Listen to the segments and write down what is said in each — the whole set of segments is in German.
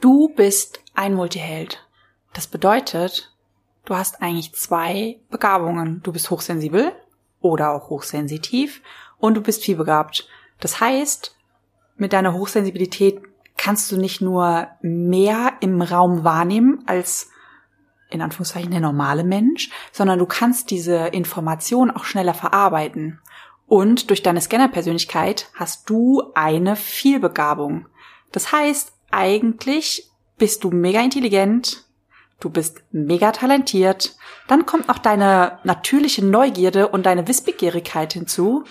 Du bist ein Multiheld. Das bedeutet, du hast eigentlich zwei Begabungen. Du bist hochsensibel oder auch hochsensitiv und du bist vielbegabt. Das heißt, mit deiner Hochsensibilität kannst du nicht nur mehr im Raum wahrnehmen als in Anführungszeichen der normale Mensch, sondern du kannst diese Information auch schneller verarbeiten. Und durch deine Scanner-Persönlichkeit hast du eine Vielbegabung. Das heißt, eigentlich bist du mega intelligent, du bist mega talentiert, dann kommt noch deine natürliche Neugierde und deine Wissbegierigkeit hinzu.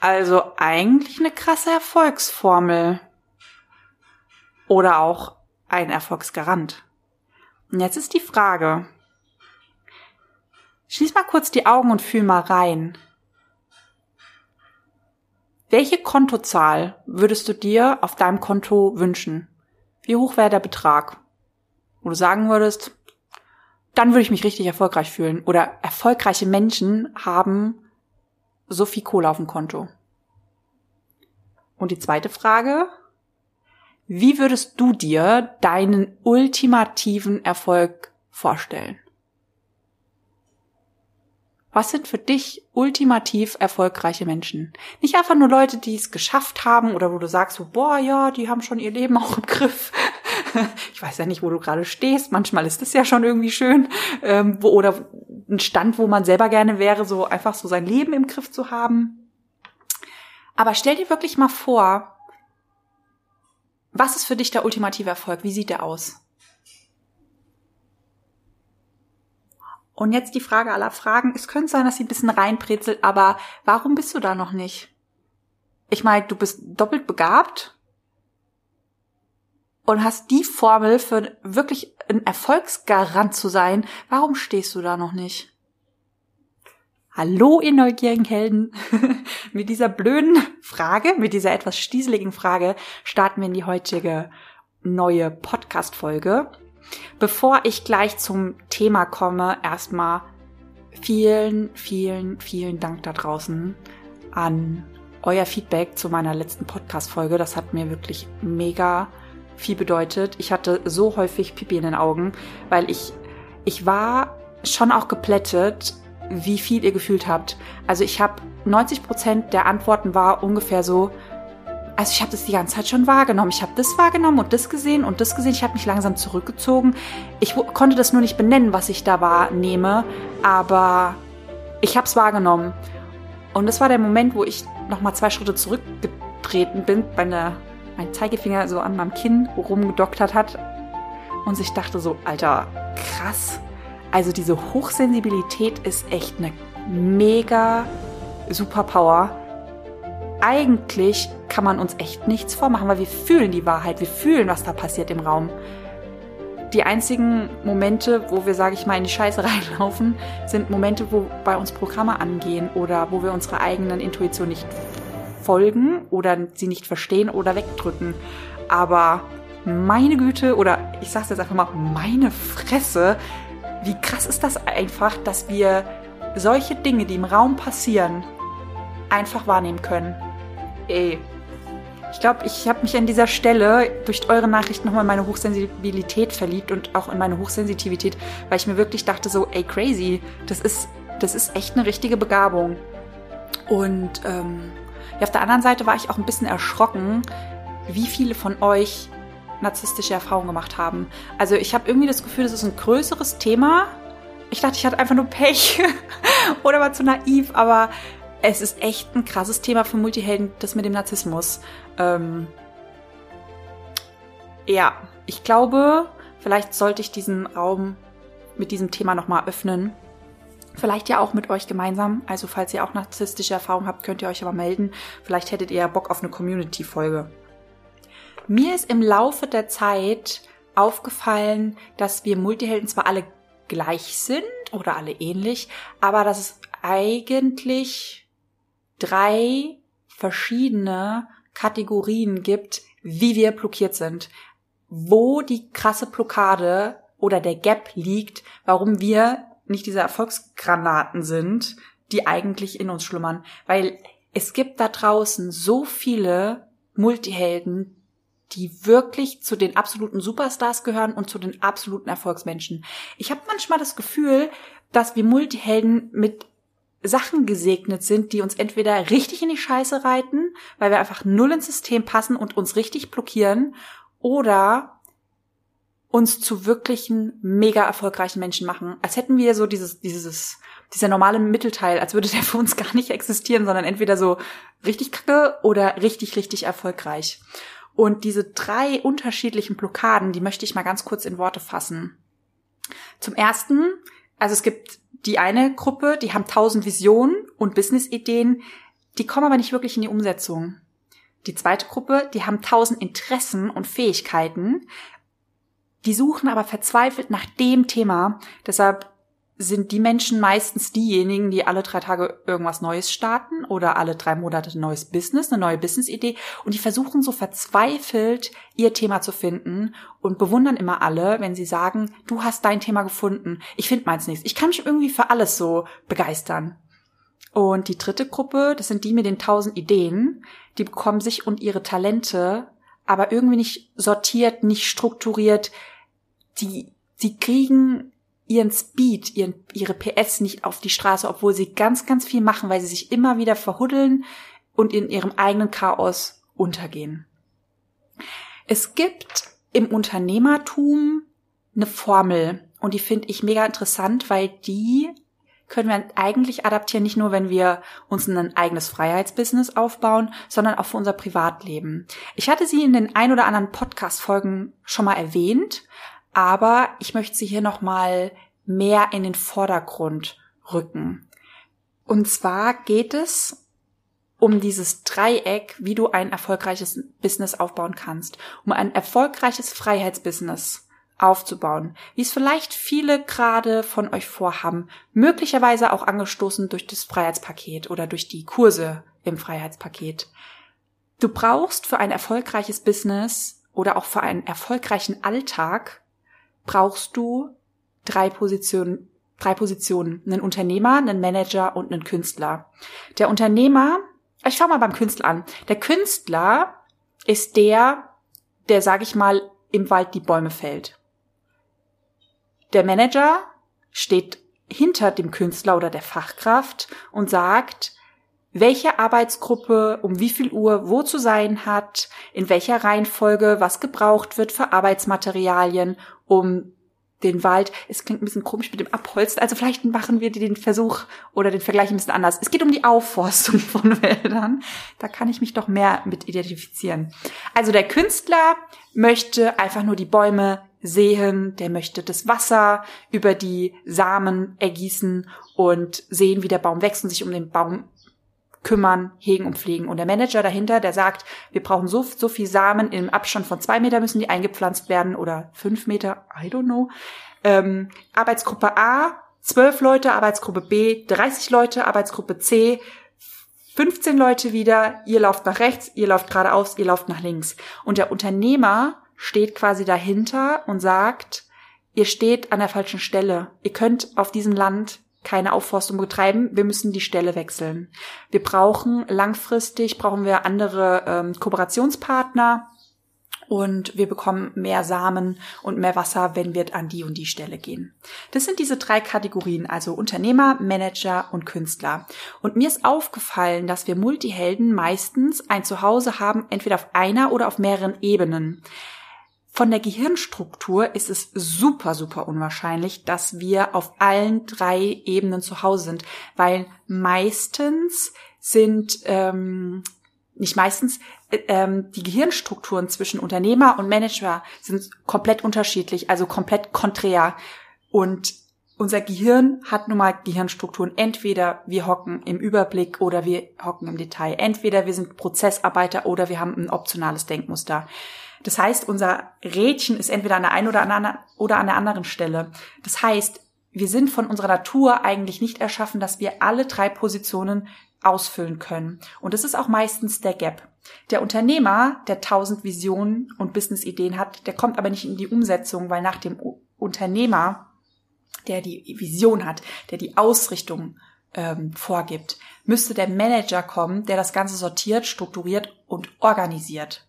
Also eigentlich eine krasse Erfolgsformel. Oder auch ein Erfolgsgarant. Und jetzt ist die Frage. Schließ mal kurz die Augen und fühl mal rein. Welche Kontozahl würdest du dir auf deinem Konto wünschen? Wie hoch wäre der Betrag? Wo du sagen würdest, dann würde ich mich richtig erfolgreich fühlen. Oder erfolgreiche Menschen haben so viel Kohle auf dem Konto. Und die zweite Frage, wie würdest du dir deinen ultimativen Erfolg vorstellen? Was sind für dich ultimativ erfolgreiche Menschen? Nicht einfach nur Leute, die es geschafft haben oder wo du sagst, so, boah, ja, die haben schon ihr Leben auch im Griff. ich weiß ja nicht, wo du gerade stehst. Manchmal ist es ja schon irgendwie schön. Ähm, wo, oder ein Stand, wo man selber gerne wäre, so einfach so sein Leben im Griff zu haben. Aber stell dir wirklich mal vor, was ist für dich der ultimative Erfolg? Wie sieht der aus? Und jetzt die Frage aller Fragen. Es könnte sein, dass sie ein bisschen reinbrezelt, aber warum bist du da noch nicht? Ich meine, du bist doppelt begabt und hast die Formel für wirklich ein Erfolgsgarant zu sein. Warum stehst du da noch nicht? Hallo, ihr neugierigen Helden. mit dieser blöden Frage, mit dieser etwas stieseligen Frage starten wir in die heutige neue Podcast-Folge. Bevor ich gleich zum Thema komme, erstmal vielen, vielen, vielen Dank da draußen an euer Feedback zu meiner letzten Podcast-Folge. Das hat mir wirklich mega viel bedeutet. Ich hatte so häufig Pipi in den Augen, weil ich, ich war schon auch geplättet, wie viel ihr gefühlt habt. Also ich habe 90 Prozent der Antworten war ungefähr so, also ich habe das die ganze Zeit schon wahrgenommen. Ich habe das wahrgenommen und das gesehen und das gesehen. Ich habe mich langsam zurückgezogen. Ich konnte das nur nicht benennen, was ich da wahrnehme, aber ich habe es wahrgenommen. Und das war der Moment, wo ich nochmal zwei Schritte zurückgetreten bin, meine, mein Zeigefinger so an meinem Kinn rumgedoktert hat und sich dachte so, Alter, krass, also diese Hochsensibilität ist echt eine mega Superpower. Eigentlich kann man uns echt nichts vormachen, weil wir fühlen die Wahrheit, wir fühlen, was da passiert im Raum. Die einzigen Momente, wo wir, sage ich mal, in die Scheiße reinlaufen, sind Momente, wo bei uns Programme angehen oder wo wir unserer eigenen Intuition nicht folgen oder sie nicht verstehen oder wegdrücken. Aber meine Güte, oder ich sag's jetzt einfach mal, meine Fresse, wie krass ist das einfach, dass wir solche Dinge, die im Raum passieren, einfach wahrnehmen können. Ey. Ich glaube, ich habe mich an dieser Stelle durch eure Nachrichten nochmal in meine Hochsensibilität verliebt und auch in meine Hochsensitivität, weil ich mir wirklich dachte so, ey crazy, das ist, das ist echt eine richtige Begabung. Und ähm, ja, auf der anderen Seite war ich auch ein bisschen erschrocken, wie viele von euch narzisstische Erfahrungen gemacht haben. Also ich habe irgendwie das Gefühl, das ist ein größeres Thema. Ich dachte, ich hatte einfach nur Pech oder war zu naiv, aber es ist echt ein krasses Thema für Multihelden, das mit dem Narzissmus. Ähm ja, ich glaube, vielleicht sollte ich diesen Raum mit diesem Thema nochmal öffnen. Vielleicht ja auch mit euch gemeinsam. Also falls ihr auch narzisstische Erfahrungen habt, könnt ihr euch aber melden. Vielleicht hättet ihr ja Bock auf eine Community-Folge. Mir ist im Laufe der Zeit aufgefallen, dass wir Multihelden zwar alle gleich sind oder alle ähnlich, aber dass es eigentlich drei verschiedene Kategorien gibt, wie wir blockiert sind. Wo die krasse Blockade oder der Gap liegt, warum wir nicht diese Erfolgsgranaten sind, die eigentlich in uns schlummern. Weil es gibt da draußen so viele Multihelden, die wirklich zu den absoluten Superstars gehören und zu den absoluten Erfolgsmenschen. Ich habe manchmal das Gefühl, dass wir Multihelden mit Sachen gesegnet sind, die uns entweder richtig in die Scheiße reiten, weil wir einfach null ins System passen und uns richtig blockieren, oder uns zu wirklichen mega erfolgreichen Menschen machen. Als hätten wir so dieses, dieses, dieser normale Mittelteil, als würde der für uns gar nicht existieren, sondern entweder so richtig kacke oder richtig, richtig erfolgreich. Und diese drei unterschiedlichen Blockaden, die möchte ich mal ganz kurz in Worte fassen. Zum ersten, also es gibt die eine Gruppe, die haben tausend Visionen und Business-Ideen, die kommen aber nicht wirklich in die Umsetzung. Die zweite Gruppe, die haben tausend Interessen und Fähigkeiten, die suchen aber verzweifelt nach dem Thema. Deshalb sind die Menschen meistens diejenigen, die alle drei Tage irgendwas Neues starten oder alle drei Monate ein neues Business, eine neue Business-Idee und die versuchen so verzweifelt ihr Thema zu finden und bewundern immer alle, wenn sie sagen, du hast dein Thema gefunden, ich finde meins nicht. Ich kann mich irgendwie für alles so begeistern. Und die dritte Gruppe, das sind die mit den tausend Ideen, die bekommen sich und ihre Talente aber irgendwie nicht sortiert, nicht strukturiert. Die, die kriegen ihren Speed, ihren, ihre PS nicht auf die Straße, obwohl sie ganz, ganz viel machen, weil sie sich immer wieder verhuddeln und in ihrem eigenen Chaos untergehen. Es gibt im Unternehmertum eine Formel und die finde ich mega interessant, weil die können wir eigentlich adaptieren, nicht nur, wenn wir uns ein eigenes Freiheitsbusiness aufbauen, sondern auch für unser Privatleben. Ich hatte sie in den ein oder anderen Podcast-Folgen schon mal erwähnt, aber ich möchte sie hier nochmal mehr in den Vordergrund rücken. Und zwar geht es um dieses Dreieck, wie du ein erfolgreiches Business aufbauen kannst, um ein erfolgreiches Freiheitsbusiness aufzubauen, wie es vielleicht viele gerade von euch vorhaben, möglicherweise auch angestoßen durch das Freiheitspaket oder durch die Kurse im Freiheitspaket. Du brauchst für ein erfolgreiches Business oder auch für einen erfolgreichen Alltag brauchst du drei Positionen, drei Positionen. Einen Unternehmer, einen Manager und einen Künstler. Der Unternehmer, ich schau mal beim Künstler an. Der Künstler ist der, der, sag ich mal, im Wald die Bäume fällt. Der Manager steht hinter dem Künstler oder der Fachkraft und sagt, welche Arbeitsgruppe um wie viel Uhr wo zu sein hat, in welcher Reihenfolge was gebraucht wird für Arbeitsmaterialien, um den Wald. Es klingt ein bisschen komisch mit dem Abholzen. Also vielleicht machen wir den Versuch oder den Vergleich ein bisschen anders. Es geht um die Aufforstung von Wäldern. Da kann ich mich doch mehr mit identifizieren. Also der Künstler möchte einfach nur die Bäume sehen, der möchte das Wasser über die Samen ergießen und sehen, wie der Baum wächst und sich um den Baum kümmern, hegen und pflegen. Und der Manager dahinter, der sagt, wir brauchen so, so viel Samen im Abstand von zwei Meter müssen die eingepflanzt werden oder fünf Meter, I don't know. Ähm, Arbeitsgruppe A, zwölf Leute, Arbeitsgruppe B, 30 Leute, Arbeitsgruppe C, 15 Leute wieder, ihr lauft nach rechts, ihr lauft geradeaus, ihr lauft nach links. Und der Unternehmer steht quasi dahinter und sagt, ihr steht an der falschen Stelle. Ihr könnt auf diesem Land keine Aufforstung betreiben, wir müssen die Stelle wechseln. Wir brauchen langfristig, brauchen wir andere ähm, Kooperationspartner und wir bekommen mehr Samen und mehr Wasser, wenn wir an die und die Stelle gehen. Das sind diese drei Kategorien, also Unternehmer, Manager und Künstler. Und mir ist aufgefallen, dass wir Multihelden meistens ein Zuhause haben, entweder auf einer oder auf mehreren Ebenen. Von der Gehirnstruktur ist es super, super unwahrscheinlich, dass wir auf allen drei Ebenen zu Hause sind, weil meistens sind, ähm, nicht meistens, äh, ähm, die Gehirnstrukturen zwischen Unternehmer und Manager sind komplett unterschiedlich, also komplett konträr. Und unser Gehirn hat nun mal Gehirnstrukturen. Entweder wir hocken im Überblick oder wir hocken im Detail. Entweder wir sind Prozessarbeiter oder wir haben ein optionales Denkmuster. Das heißt, unser Rädchen ist entweder an der einen oder an der, anderen Stelle. Das heißt, wir sind von unserer Natur eigentlich nicht erschaffen, dass wir alle drei Positionen ausfüllen können. Und das ist auch meistens der Gap. Der Unternehmer, der tausend Visionen und Businessideen hat, der kommt aber nicht in die Umsetzung, weil nach dem Unternehmer, der die Vision hat, der die Ausrichtung ähm, vorgibt, müsste der Manager kommen, der das Ganze sortiert, strukturiert und organisiert.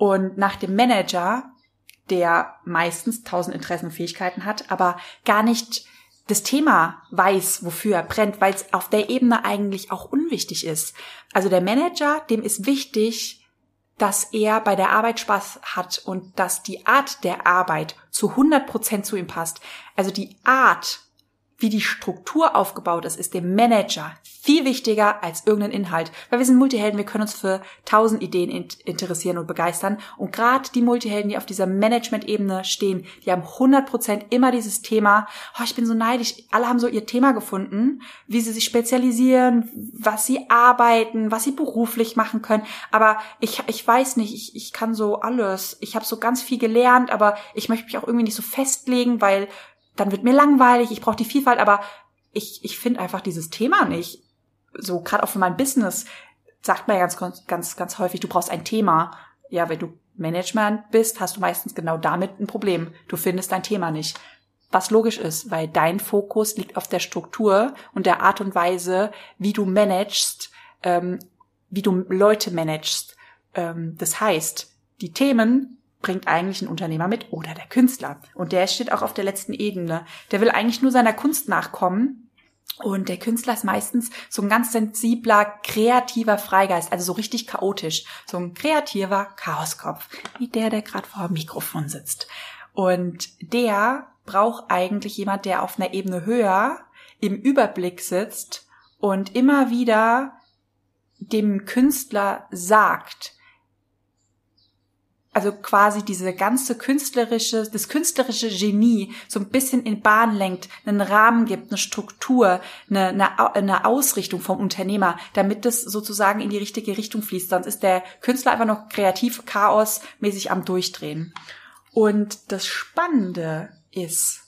Und nach dem Manager, der meistens tausend Interessen und Fähigkeiten hat, aber gar nicht das Thema weiß, wofür er brennt, weil es auf der Ebene eigentlich auch unwichtig ist. Also der Manager, dem ist wichtig, dass er bei der Arbeit Spaß hat und dass die Art der Arbeit zu 100 Prozent zu ihm passt. Also die Art, wie die Struktur aufgebaut ist, ist dem Manager viel wichtiger als irgendein Inhalt. Weil wir sind Multihelden, wir können uns für tausend Ideen interessieren und begeistern. Und gerade die Multihelden, die auf dieser Management-Ebene stehen, die haben 100% immer dieses Thema, oh, ich bin so neidisch, alle haben so ihr Thema gefunden, wie sie sich spezialisieren, was sie arbeiten, was sie beruflich machen können. Aber ich, ich weiß nicht, ich, ich kann so alles. Ich habe so ganz viel gelernt, aber ich möchte mich auch irgendwie nicht so festlegen, weil dann wird mir langweilig, ich brauche die Vielfalt, aber ich, ich finde einfach dieses Thema nicht. So, gerade auch für mein Business sagt man ganz, ganz, ganz häufig, du brauchst ein Thema. Ja, wenn du Management bist, hast du meistens genau damit ein Problem. Du findest dein Thema nicht. Was logisch ist, weil dein Fokus liegt auf der Struktur und der Art und Weise, wie du managst, ähm, wie du Leute managst. Ähm, das heißt, die Themen bringt eigentlich ein Unternehmer mit oder der Künstler. Und der steht auch auf der letzten Ebene. Der will eigentlich nur seiner Kunst nachkommen. Und der Künstler ist meistens so ein ganz sensibler, kreativer Freigeist, also so richtig chaotisch. So ein kreativer Chaoskopf, wie der, der gerade vor dem Mikrofon sitzt. Und der braucht eigentlich jemand, der auf einer Ebene höher im Überblick sitzt und immer wieder dem Künstler sagt, also quasi diese ganze künstlerische, das künstlerische Genie so ein bisschen in Bahn lenkt, einen Rahmen gibt, eine Struktur, eine, eine, eine Ausrichtung vom Unternehmer, damit das sozusagen in die richtige Richtung fließt. Sonst ist der Künstler einfach noch kreativ, chaosmäßig am Durchdrehen. Und das Spannende ist,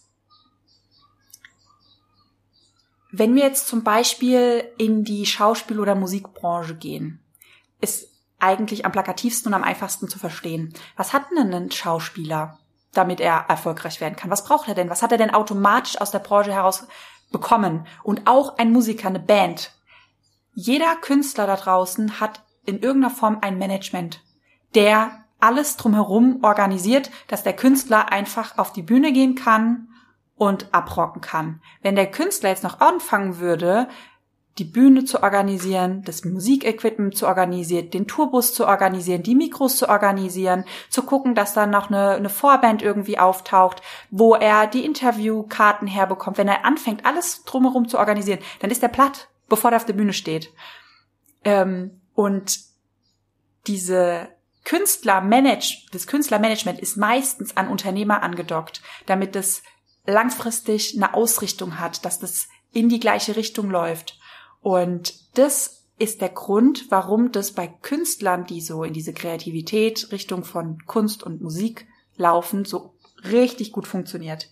wenn wir jetzt zum Beispiel in die Schauspiel- oder Musikbranche gehen, ist eigentlich am plakativsten und am einfachsten zu verstehen. Was hat denn ein Schauspieler, damit er erfolgreich werden kann? Was braucht er denn? Was hat er denn automatisch aus der Branche heraus bekommen? Und auch ein Musiker, eine Band. Jeder Künstler da draußen hat in irgendeiner Form ein Management, der alles drumherum organisiert, dass der Künstler einfach auf die Bühne gehen kann und abrocken kann. Wenn der Künstler jetzt noch anfangen würde, die Bühne zu organisieren, das Musikequipment zu organisieren, den Tourbus zu organisieren, die Mikros zu organisieren, zu gucken, dass dann noch eine, eine Vorband irgendwie auftaucht, wo er die Interviewkarten herbekommt. Wenn er anfängt, alles drumherum zu organisieren, dann ist er platt, bevor er auf der Bühne steht. Ähm, und diese Künstlermanage, das Künstlermanagement ist meistens an Unternehmer angedockt, damit es langfristig eine Ausrichtung hat, dass das in die gleiche Richtung läuft. Und das ist der Grund, warum das bei Künstlern, die so in diese Kreativität Richtung von Kunst und Musik laufen, so richtig gut funktioniert.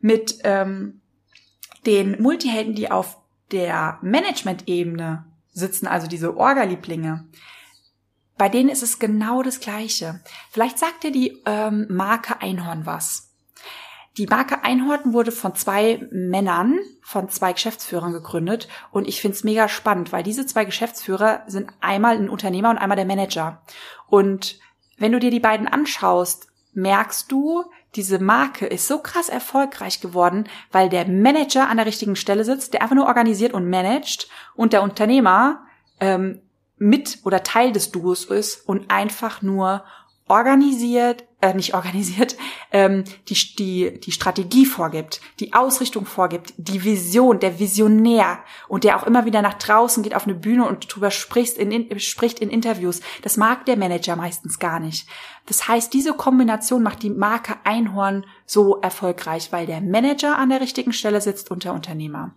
Mit ähm, den Multihelden, die auf der Management-Ebene sitzen, also diese Orga-Lieblinge, bei denen ist es genau das Gleiche. Vielleicht sagt dir die ähm, Marke Einhorn was. Die Marke Einhorten wurde von zwei Männern, von zwei Geschäftsführern gegründet und ich find's mega spannend, weil diese zwei Geschäftsführer sind einmal ein Unternehmer und einmal der Manager. Und wenn du dir die beiden anschaust, merkst du, diese Marke ist so krass erfolgreich geworden, weil der Manager an der richtigen Stelle sitzt, der einfach nur organisiert und managt und der Unternehmer ähm, mit oder Teil des Duos ist und einfach nur organisiert, äh, nicht organisiert, ähm, die, die, die Strategie vorgibt, die Ausrichtung vorgibt, die Vision, der Visionär und der auch immer wieder nach draußen geht auf eine Bühne und drüber spricht in, in, spricht in Interviews. Das mag der Manager meistens gar nicht. Das heißt, diese Kombination macht die Marke Einhorn so erfolgreich, weil der Manager an der richtigen Stelle sitzt und der Unternehmer.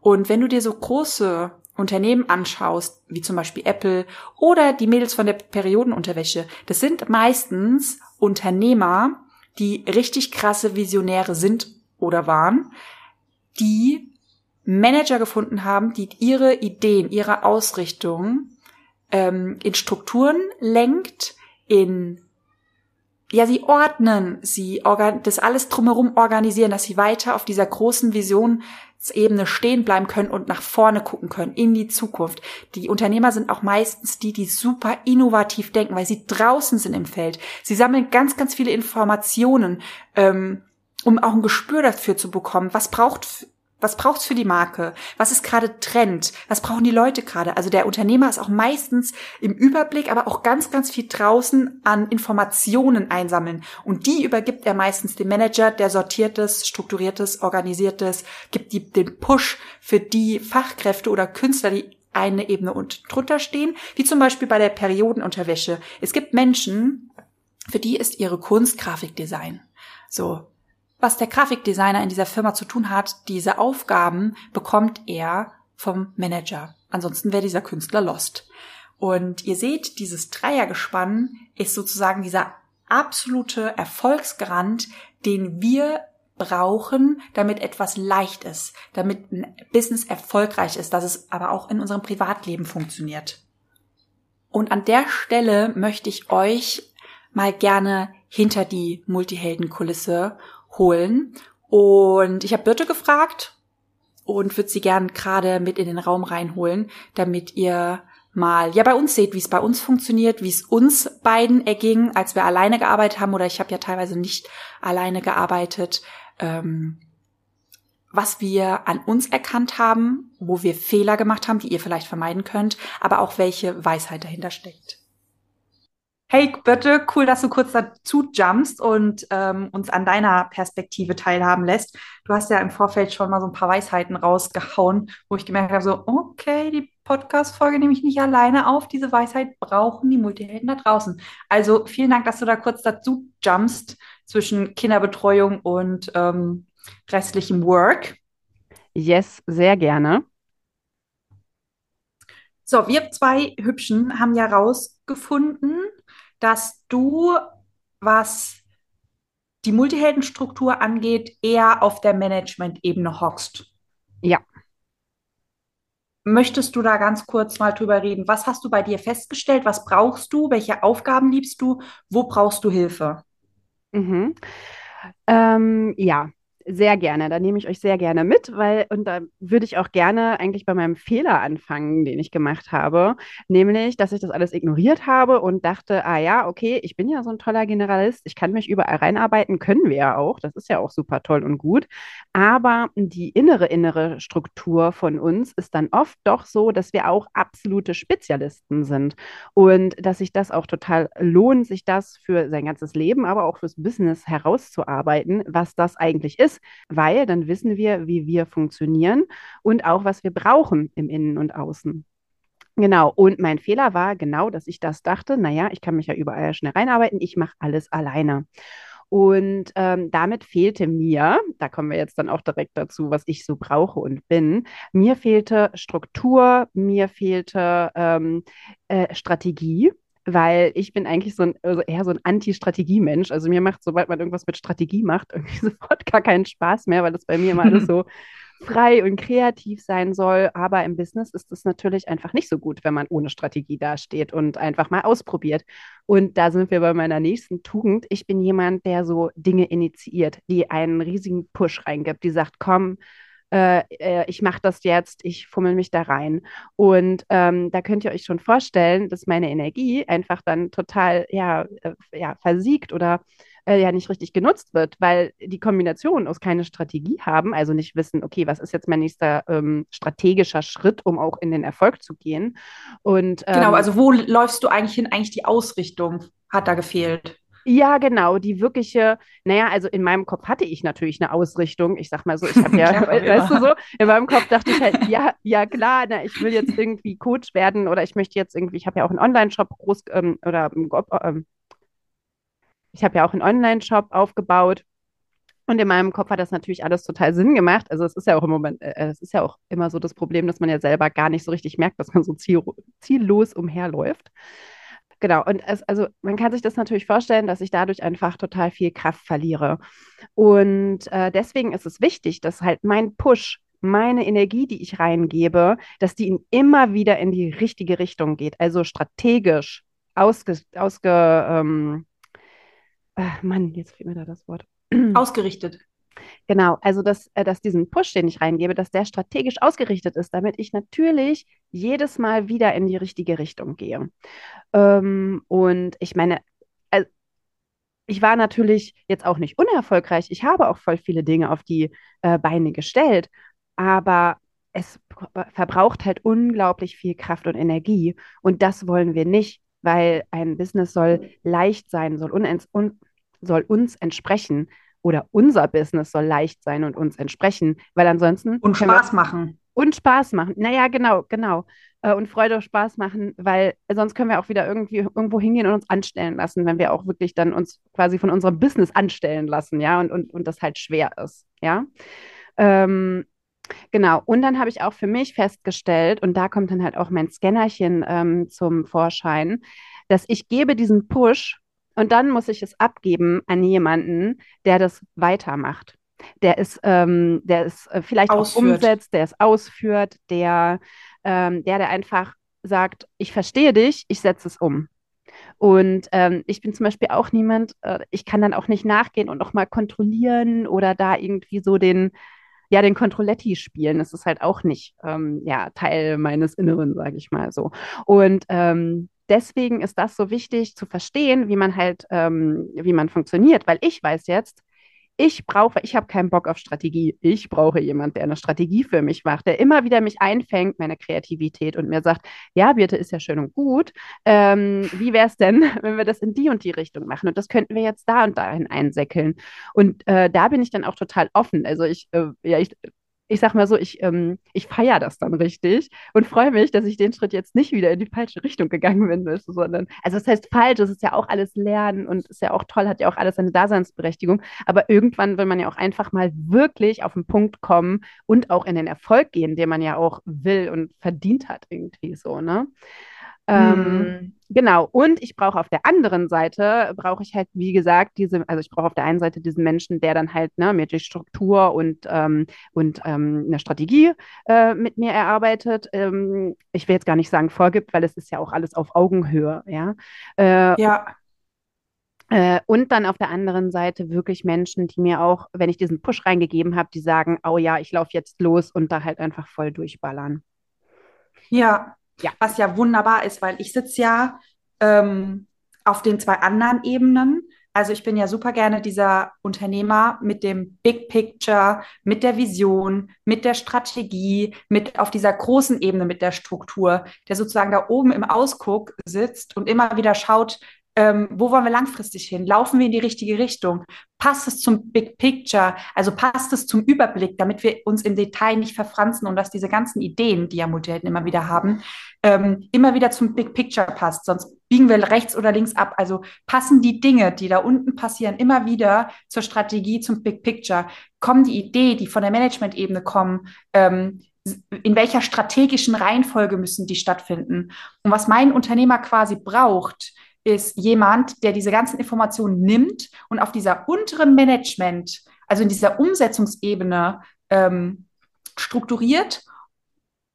Und wenn du dir so große Unternehmen anschaust, wie zum Beispiel Apple oder die Mädels von der Periodenunterwäsche, das sind meistens Unternehmer, die richtig krasse Visionäre sind oder waren, die Manager gefunden haben, die ihre Ideen, ihre Ausrichtung ähm, in Strukturen lenkt, in ja, sie ordnen, sie das alles drumherum organisieren, dass sie weiter auf dieser großen Visionsebene stehen bleiben können und nach vorne gucken können, in die Zukunft. Die Unternehmer sind auch meistens die, die super innovativ denken, weil sie draußen sind im Feld. Sie sammeln ganz, ganz viele Informationen, ähm, um auch ein Gespür dafür zu bekommen, was braucht was braucht's für die Marke? Was ist gerade Trend? Was brauchen die Leute gerade? Also der Unternehmer ist auch meistens im Überblick, aber auch ganz, ganz viel draußen an Informationen einsammeln. Und die übergibt er meistens dem Manager, der sortiertes, strukturiertes, organisiertes, gibt die, den Push für die Fachkräfte oder Künstler, die eine Ebene und drunter stehen, wie zum Beispiel bei der Periodenunterwäsche. Es gibt Menschen, für die ist ihre Kunst Grafikdesign. So, was der Grafikdesigner in dieser Firma zu tun hat, diese Aufgaben bekommt er vom Manager. Ansonsten wäre dieser Künstler lost. Und ihr seht, dieses Dreiergespann ist sozusagen dieser absolute Erfolgsgarant, den wir brauchen, damit etwas leicht ist, damit ein Business erfolgreich ist, dass es aber auch in unserem Privatleben funktioniert. Und an der Stelle möchte ich euch mal gerne hinter die Multiheldenkulisse holen. Und ich habe Birte gefragt und würde sie gern gerade mit in den Raum reinholen, damit ihr mal ja bei uns seht, wie es bei uns funktioniert, wie es uns beiden erging, als wir alleine gearbeitet haben oder ich habe ja teilweise nicht alleine gearbeitet, ähm, was wir an uns erkannt haben, wo wir Fehler gemacht haben, die ihr vielleicht vermeiden könnt, aber auch welche Weisheit dahinter steckt. Hey, bitte, cool, dass du kurz dazu jumpst und ähm, uns an deiner Perspektive teilhaben lässt. Du hast ja im Vorfeld schon mal so ein paar Weisheiten rausgehauen, wo ich gemerkt habe, so, okay, die Podcast-Folge nehme ich nicht alleine auf. Diese Weisheit brauchen die Multihelden da draußen. Also vielen Dank, dass du da kurz dazu jumpst zwischen Kinderbetreuung und ähm, restlichem Work. Yes, sehr gerne. So, wir zwei Hübschen haben ja rausgefunden, dass du, was die Multiheldenstruktur angeht, eher auf der Management-Ebene hockst. Ja. Möchtest du da ganz kurz mal drüber reden? Was hast du bei dir festgestellt? Was brauchst du? Welche Aufgaben liebst du? Wo brauchst du Hilfe? Mhm. Ähm, ja, sehr gerne, da nehme ich euch sehr gerne mit, weil, und da würde ich auch gerne eigentlich bei meinem Fehler anfangen, den ich gemacht habe, nämlich, dass ich das alles ignoriert habe und dachte, ah ja, okay, ich bin ja so ein toller Generalist, ich kann mich überall reinarbeiten, können wir ja auch, das ist ja auch super toll und gut, aber die innere, innere Struktur von uns ist dann oft doch so, dass wir auch absolute Spezialisten sind. Und dass sich das auch total lohnt, sich das für sein ganzes Leben, aber auch fürs Business herauszuarbeiten, was das eigentlich ist ist, weil dann wissen wir, wie wir funktionieren und auch, was wir brauchen im Innen und Außen. Genau, und mein Fehler war genau, dass ich das dachte, naja, ich kann mich ja überall schnell reinarbeiten, ich mache alles alleine. Und ähm, damit fehlte mir, da kommen wir jetzt dann auch direkt dazu, was ich so brauche und bin, mir fehlte Struktur, mir fehlte ähm, äh, Strategie weil ich bin eigentlich so ein, also eher so ein Anti-Strategie-Mensch. Also mir macht, sobald man irgendwas mit Strategie macht, irgendwie sofort gar keinen Spaß mehr, weil das bei mir immer alles so frei und kreativ sein soll. Aber im Business ist es natürlich einfach nicht so gut, wenn man ohne Strategie dasteht und einfach mal ausprobiert. Und da sind wir bei meiner nächsten Tugend. Ich bin jemand, der so Dinge initiiert, die einen riesigen Push reingibt, die sagt, komm, äh, äh, ich mache das jetzt, ich fummel mich da rein. Und ähm, da könnt ihr euch schon vorstellen, dass meine Energie einfach dann total ja, äh, ja, versiegt oder äh, ja nicht richtig genutzt wird, weil die Kombination aus keine Strategie haben, also nicht wissen, okay, was ist jetzt mein nächster ähm, strategischer Schritt, um auch in den Erfolg zu gehen. Und, genau, ähm, genau, also wo läufst du eigentlich hin? Eigentlich die Ausrichtung hat da gefehlt. Ja, genau, die wirkliche, naja, also in meinem Kopf hatte ich natürlich eine Ausrichtung. Ich sag mal so, ich habe ja, weißt du so, in meinem Kopf dachte ich halt, ja, ja klar, na, ich will jetzt irgendwie Coach werden oder ich möchte jetzt irgendwie, ich habe ja auch einen Online-Shop groß ähm, oder ähm, ich habe ja auch einen Online-Shop aufgebaut. Und in meinem Kopf hat das natürlich alles total Sinn gemacht. Also es ist ja auch im Moment, äh, es ist ja auch immer so das Problem, dass man ja selber gar nicht so richtig merkt, dass man so ziel, ziellos umherläuft. Genau, und es, also man kann sich das natürlich vorstellen, dass ich dadurch einfach total viel Kraft verliere. Und äh, deswegen ist es wichtig, dass halt mein Push, meine Energie, die ich reingebe, dass die immer wieder in die richtige Richtung geht. Also strategisch ausge, ausge ähm, äh, Mann, jetzt fehlt mir da das Wort. Ausgerichtet. Genau, also dass, äh, dass diesen Push, den ich reingebe, dass der strategisch ausgerichtet ist, damit ich natürlich jedes Mal wieder in die richtige Richtung gehe. Ähm, und ich meine, also ich war natürlich jetzt auch nicht unerfolgreich. Ich habe auch voll viele Dinge auf die äh, Beine gestellt, aber es verbraucht halt unglaublich viel Kraft und Energie und das wollen wir nicht, weil ein Business soll leicht sein, soll, uns, un, soll uns entsprechen oder unser Business soll leicht sein und uns entsprechen, weil ansonsten. Und Spaß machen. Und Spaß machen. Naja, genau, genau. Äh, und Freude und Spaß machen, weil sonst können wir auch wieder irgendwie irgendwo hingehen und uns anstellen lassen, wenn wir auch wirklich dann uns quasi von unserem Business anstellen lassen, ja, und, und, und das halt schwer ist, ja. Ähm, Genau, und dann habe ich auch für mich festgestellt, und da kommt dann halt auch mein Scannerchen ähm, zum Vorschein, dass ich gebe diesen Push und dann muss ich es abgeben an jemanden, der das weitermacht. Der es, ähm, der es äh, vielleicht ausführt. auch umsetzt, der es ausführt, der, ähm, der, der einfach sagt, ich verstehe dich, ich setze es um. Und ähm, ich bin zum Beispiel auch niemand, äh, ich kann dann auch nicht nachgehen und nochmal kontrollieren oder da irgendwie so den, ja, den Controletti spielen. Das ist halt auch nicht ähm, ja, Teil meines Inneren, sage ich mal so. Und ähm, deswegen ist das so wichtig zu verstehen, wie man halt, ähm, wie man funktioniert, weil ich weiß jetzt, ich brauche, ich habe keinen Bock auf Strategie. Ich brauche jemanden, der eine Strategie für mich macht, der immer wieder mich einfängt, meine Kreativität und mir sagt, ja, Birte, ist ja schön und gut. Ähm, wie wäre es denn, wenn wir das in die und die Richtung machen? Und das könnten wir jetzt da und dahin einsäckeln. Und äh, da bin ich dann auch total offen. Also ich, äh, ja, ich ich sag mal so, ich, ähm, ich feiere das dann richtig und freue mich, dass ich den Schritt jetzt nicht wieder in die falsche Richtung gegangen bin, weißt du, sondern, also das heißt falsch, es ist ja auch alles Lernen und ist ja auch toll, hat ja auch alles seine Daseinsberechtigung, aber irgendwann will man ja auch einfach mal wirklich auf den Punkt kommen und auch in den Erfolg gehen, den man ja auch will und verdient hat irgendwie so, ne? Ähm, mhm. Genau, und ich brauche auf der anderen Seite, brauche ich halt, wie gesagt, diese, also ich brauche auf der einen Seite diesen Menschen, der dann halt ne, mir die Struktur und, ähm, und ähm, eine Strategie äh, mit mir erarbeitet. Ähm, ich will jetzt gar nicht sagen vorgibt, weil es ist ja auch alles auf Augenhöhe, ja. Äh, ja. Äh, und dann auf der anderen Seite wirklich Menschen, die mir auch, wenn ich diesen Push reingegeben habe, die sagen, oh ja, ich laufe jetzt los und da halt einfach voll durchballern. Ja, ja. Was ja wunderbar ist, weil ich sitze ja ähm, auf den zwei anderen Ebenen. Also ich bin ja super gerne dieser Unternehmer mit dem Big Picture, mit der Vision, mit der Strategie, mit auf dieser großen Ebene mit der Struktur, der sozusagen da oben im Ausguck sitzt und immer wieder schaut, ähm, wo wollen wir langfristig hin? Laufen wir in die richtige Richtung? Passt es zum Big Picture? Also passt es zum Überblick, damit wir uns im Detail nicht verfranzen und dass diese ganzen Ideen, die ja Multihelden immer wieder haben, ähm, immer wieder zum Big Picture passt. Sonst biegen wir rechts oder links ab. Also passen die Dinge, die da unten passieren, immer wieder zur Strategie, zum Big Picture? Kommen die Ideen, die von der Management-Ebene kommen, ähm, in welcher strategischen Reihenfolge müssen die stattfinden? Und was mein Unternehmer quasi braucht, ist jemand, der diese ganzen Informationen nimmt und auf dieser unteren Management, also in dieser Umsetzungsebene, ähm, strukturiert,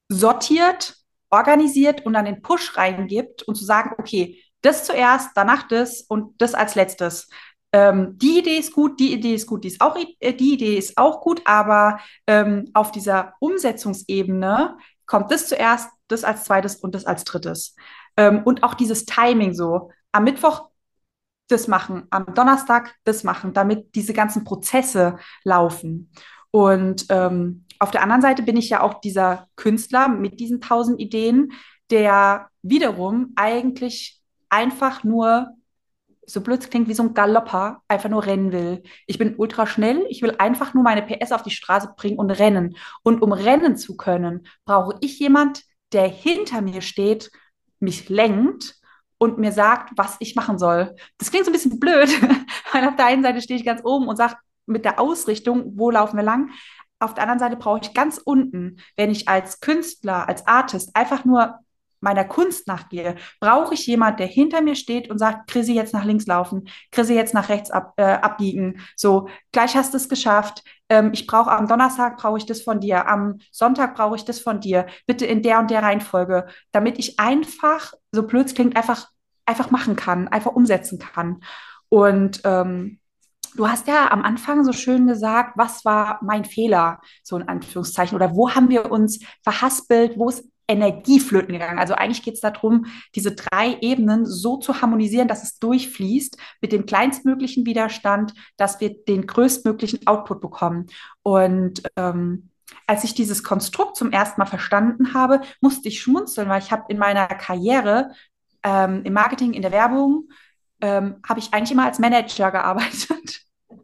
sortiert, organisiert und dann den Push reingibt und zu sagen, okay, das zuerst, danach das und das als letztes. Ähm, die Idee ist gut, die Idee ist gut, die, ist auch, äh, die Idee ist auch gut, aber ähm, auf dieser Umsetzungsebene kommt das zuerst, das als zweites und das als drittes. Ähm, und auch dieses Timing so am Mittwoch das machen, am Donnerstag das machen, damit diese ganzen Prozesse laufen. Und ähm, auf der anderen Seite bin ich ja auch dieser Künstler mit diesen tausend Ideen, der wiederum eigentlich einfach nur, so blöd klingt wie so ein Galopper, einfach nur rennen will. Ich bin ultra schnell, ich will einfach nur meine PS auf die Straße bringen und rennen. Und um rennen zu können, brauche ich jemand, der hinter mir steht, mich lenkt und mir sagt, was ich machen soll. Das klingt so ein bisschen blöd, weil auf der einen Seite stehe ich ganz oben und sage mit der Ausrichtung, wo laufen wir lang. Auf der anderen Seite brauche ich ganz unten, wenn ich als Künstler, als Artist einfach nur meiner Kunst nachgehe, brauche ich jemand, der hinter mir steht und sagt, Chrissy, jetzt nach links laufen, Chrissy, jetzt nach rechts ab, äh, abbiegen. So, gleich hast du es geschafft. Ähm, ich brauche am Donnerstag brauche ich das von dir, am Sonntag brauche ich das von dir. Bitte in der und der Reihenfolge, damit ich einfach, so blöd es klingt, einfach, einfach machen kann, einfach umsetzen kann. Und ähm, du hast ja am Anfang so schön gesagt, was war mein Fehler, so in Anführungszeichen, oder wo haben wir uns verhaspelt, wo ist Energieflöten gegangen. Also eigentlich geht es darum, diese drei Ebenen so zu harmonisieren, dass es durchfließt mit dem kleinstmöglichen Widerstand, dass wir den größtmöglichen Output bekommen. Und ähm, als ich dieses Konstrukt zum ersten Mal verstanden habe, musste ich schmunzeln, weil ich habe in meiner Karriere ähm, im Marketing, in der Werbung, ähm, habe ich eigentlich immer als Manager gearbeitet.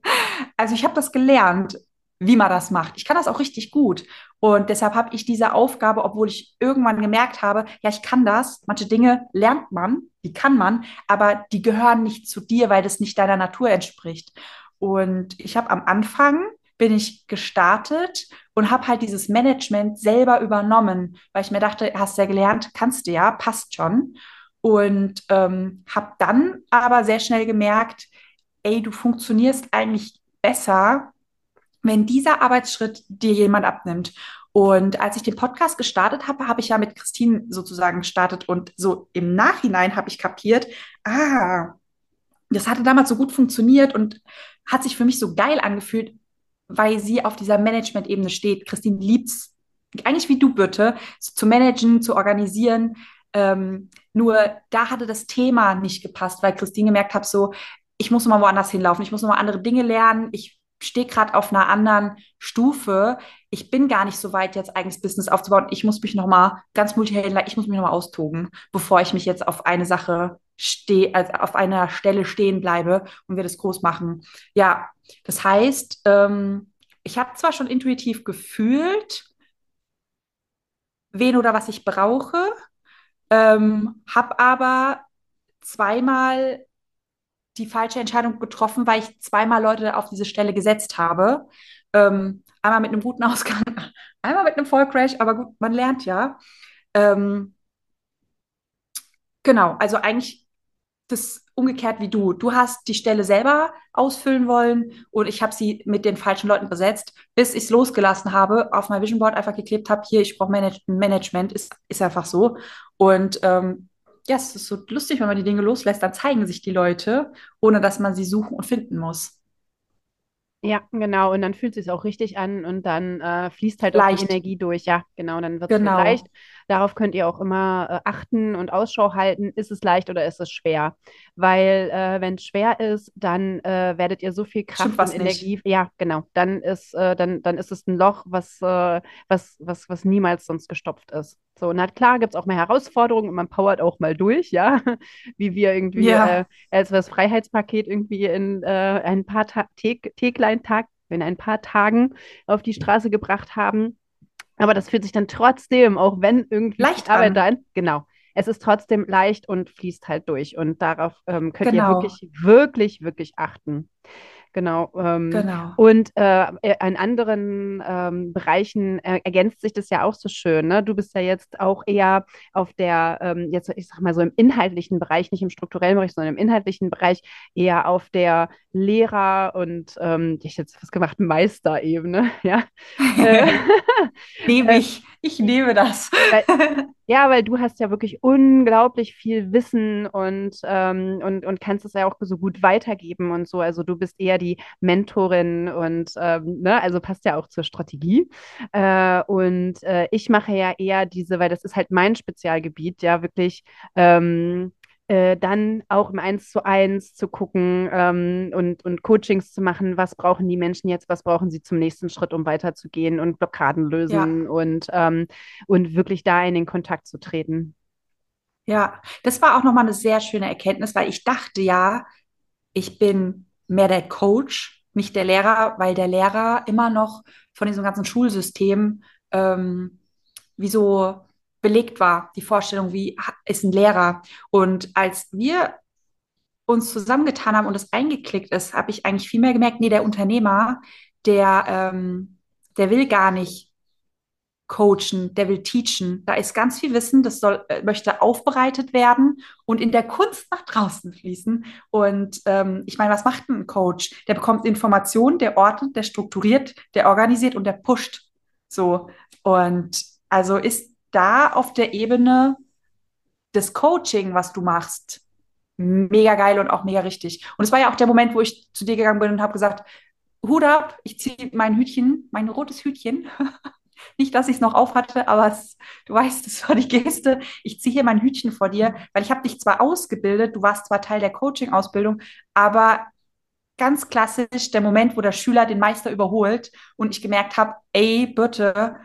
Also ich habe das gelernt, wie man das macht. Ich kann das auch richtig gut. Und deshalb habe ich diese Aufgabe, obwohl ich irgendwann gemerkt habe, ja, ich kann das. Manche Dinge lernt man, die kann man, aber die gehören nicht zu dir, weil das nicht deiner Natur entspricht. Und ich habe am Anfang bin ich gestartet und habe halt dieses Management selber übernommen, weil ich mir dachte, hast ja gelernt, kannst du ja, passt schon. Und ähm, habe dann aber sehr schnell gemerkt, ey, du funktionierst eigentlich besser, wenn dieser Arbeitsschritt dir jemand abnimmt. Und als ich den Podcast gestartet habe, habe ich ja mit Christine sozusagen gestartet und so im Nachhinein habe ich kapiert, ah, das hatte damals so gut funktioniert und hat sich für mich so geil angefühlt, weil sie auf dieser Management-Ebene steht. Christine liebt es, eigentlich wie du, bitte, zu managen, zu organisieren. Ähm, nur da hatte das Thema nicht gepasst, weil Christine gemerkt hat, so, ich muss mal woanders hinlaufen, ich muss mal andere Dinge lernen, ich stehe gerade auf einer anderen Stufe. Ich bin gar nicht so weit, jetzt eigenes Business aufzubauen. Ich muss mich noch mal ganz multihändler, ich muss mich noch mal austoben, bevor ich mich jetzt auf eine Sache stehe, also auf einer Stelle stehen bleibe und wir das groß machen. Ja, das heißt, ähm, ich habe zwar schon intuitiv gefühlt, wen oder was ich brauche, ähm, habe aber zweimal die falsche Entscheidung getroffen, weil ich zweimal Leute auf diese Stelle gesetzt habe. Ähm, einmal mit einem guten Ausgang, einmal mit einem Vollcrash, aber gut, man lernt ja. Ähm, genau, also eigentlich das umgekehrt wie du. Du hast die Stelle selber ausfüllen wollen und ich habe sie mit den falschen Leuten besetzt, bis ich es losgelassen habe, auf mein Vision Board einfach geklebt habe, hier, ich brauche Manage Management, ist, ist einfach so. Und ähm, ja, es ist so lustig, wenn man die Dinge loslässt, dann zeigen sich die Leute, ohne dass man sie suchen und finden muss. Ja, genau. Und dann fühlt es sich auch richtig an und dann äh, fließt halt leicht. auch die Energie durch. Ja, genau. Dann wird es genau. leicht. Darauf könnt ihr auch immer äh, achten und Ausschau halten. Ist es leicht oder ist es schwer? Weil äh, wenn es schwer ist, dann äh, werdet ihr so viel Kraft und Energie. Nicht. Ja, genau. Dann ist, äh, dann, dann ist es ein Loch, was, äh, was, was, was niemals sonst gestopft ist. So, na klar, gibt es auch mehr Herausforderungen und man powert auch mal durch, ja. Wie wir irgendwie ja. als das Freiheitspaket irgendwie in ein paar Ta Täglein Tag, in ein paar Tagen auf die Straße gebracht haben aber das fühlt sich dann trotzdem, auch wenn irgendwie leicht Arbeit dann, genau, es ist trotzdem leicht und fließt halt durch. Und darauf ähm, könnt genau. ihr wirklich, wirklich, wirklich achten. Genau. Ähm, genau. Und äh, in anderen ähm, Bereichen äh, ergänzt sich das ja auch so schön. Ne? Du bist ja jetzt auch eher auf der, ähm, jetzt ich sag mal so im inhaltlichen Bereich, nicht im strukturellen Bereich, sondern im inhaltlichen Bereich eher auf der Lehrer- und ähm, ich jetzt was gemacht, Meisterebene. Ja. Nehme ich. Ich liebe das. Weil, ja, weil du hast ja wirklich unglaublich viel Wissen und, ähm, und, und kannst es ja auch so gut weitergeben und so. Also du bist eher die Mentorin und ähm, ne, also passt ja auch zur Strategie. Äh, und äh, ich mache ja eher diese, weil das ist halt mein Spezialgebiet, ja, wirklich ähm, äh, dann auch im Eins zu eins zu gucken ähm, und, und Coachings zu machen, was brauchen die Menschen jetzt, was brauchen sie zum nächsten Schritt, um weiterzugehen und Blockaden lösen ja. und, ähm, und wirklich da in den Kontakt zu treten. Ja, das war auch nochmal eine sehr schöne Erkenntnis, weil ich dachte ja, ich bin mehr der Coach, nicht der Lehrer, weil der Lehrer immer noch von diesem ganzen Schulsystem ähm, wie so belegt war, die Vorstellung, wie ist ein Lehrer. Und als wir uns zusammengetan haben und es eingeklickt ist, habe ich eigentlich viel mehr gemerkt, nee, der Unternehmer, der, ähm, der will gar nicht coachen, der will teachen. Da ist ganz viel Wissen, das soll, äh, möchte aufbereitet werden und in der Kunst nach draußen fließen. Und ähm, ich meine, was macht ein Coach? Der bekommt Informationen, der ordnet, der strukturiert, der organisiert und der pusht. So. Und also ist da auf der Ebene des Coaching, was du machst, mega geil und auch mega richtig. Und es war ja auch der Moment, wo ich zu dir gegangen bin und habe gesagt, Hut ab, ich ziehe mein Hütchen, mein rotes Hütchen. Nicht, dass ich es noch auf hatte, aber es, du weißt, das war die Geste. Ich ziehe hier mein Hütchen vor dir, weil ich habe dich zwar ausgebildet, du warst zwar Teil der Coaching-Ausbildung, aber ganz klassisch der Moment, wo der Schüler den Meister überholt und ich gemerkt habe, ey, bitte,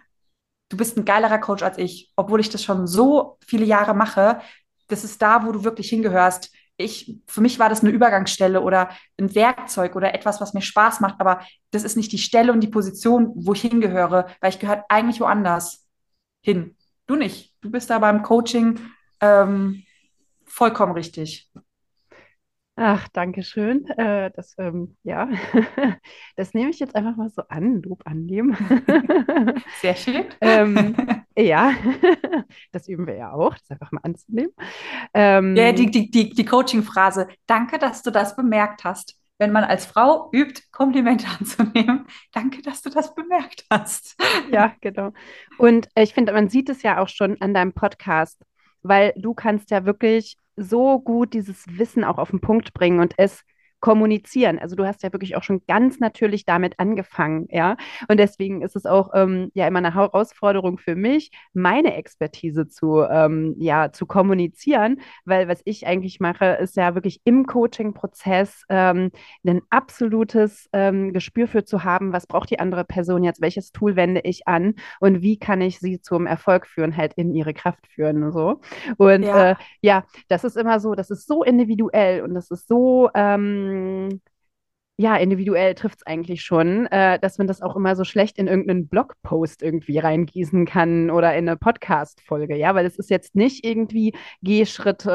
du bist ein geilerer Coach als ich, obwohl ich das schon so viele Jahre mache. Das ist da, wo du wirklich hingehörst ich, für mich war das eine Übergangsstelle oder ein Werkzeug oder etwas, was mir Spaß macht, aber das ist nicht die Stelle und die Position, wo ich hingehöre, weil ich gehöre eigentlich woanders hin. Du nicht. Du bist da beim Coaching ähm, vollkommen richtig. Ach, danke schön. Äh, das, ähm, ja, das nehme ich jetzt einfach mal so an, Lob annehmen. Sehr schön. ähm, ja, das üben wir ja auch, das einfach mal anzunehmen. Ähm, ja, die, die, die, die Coaching-Phrase, danke, dass du das bemerkt hast. Wenn man als Frau übt, Komplimente anzunehmen, danke, dass du das bemerkt hast. Ja, genau. Und äh, ich finde, man sieht es ja auch schon an deinem Podcast, weil du kannst ja wirklich so gut dieses Wissen auch auf den Punkt bringen und es kommunizieren. Also du hast ja wirklich auch schon ganz natürlich damit angefangen, ja. Und deswegen ist es auch ähm, ja immer eine Herausforderung für mich, meine Expertise zu, ähm, ja, zu kommunizieren, weil was ich eigentlich mache, ist ja wirklich im Coaching-Prozess ähm, ein absolutes ähm, Gespür für zu haben, was braucht die andere Person jetzt, welches Tool wende ich an und wie kann ich sie zum Erfolg führen, halt in ihre Kraft führen und so. Und ja, äh, ja das ist immer so, das ist so individuell und das ist so ähm, ähm, ja, individuell trifft es eigentlich schon, äh, dass man das auch immer so schlecht in irgendeinen Blogpost irgendwie reingießen kann oder in eine Podcast-Folge, ja, weil es ist jetzt nicht irgendwie Gehschritt äh,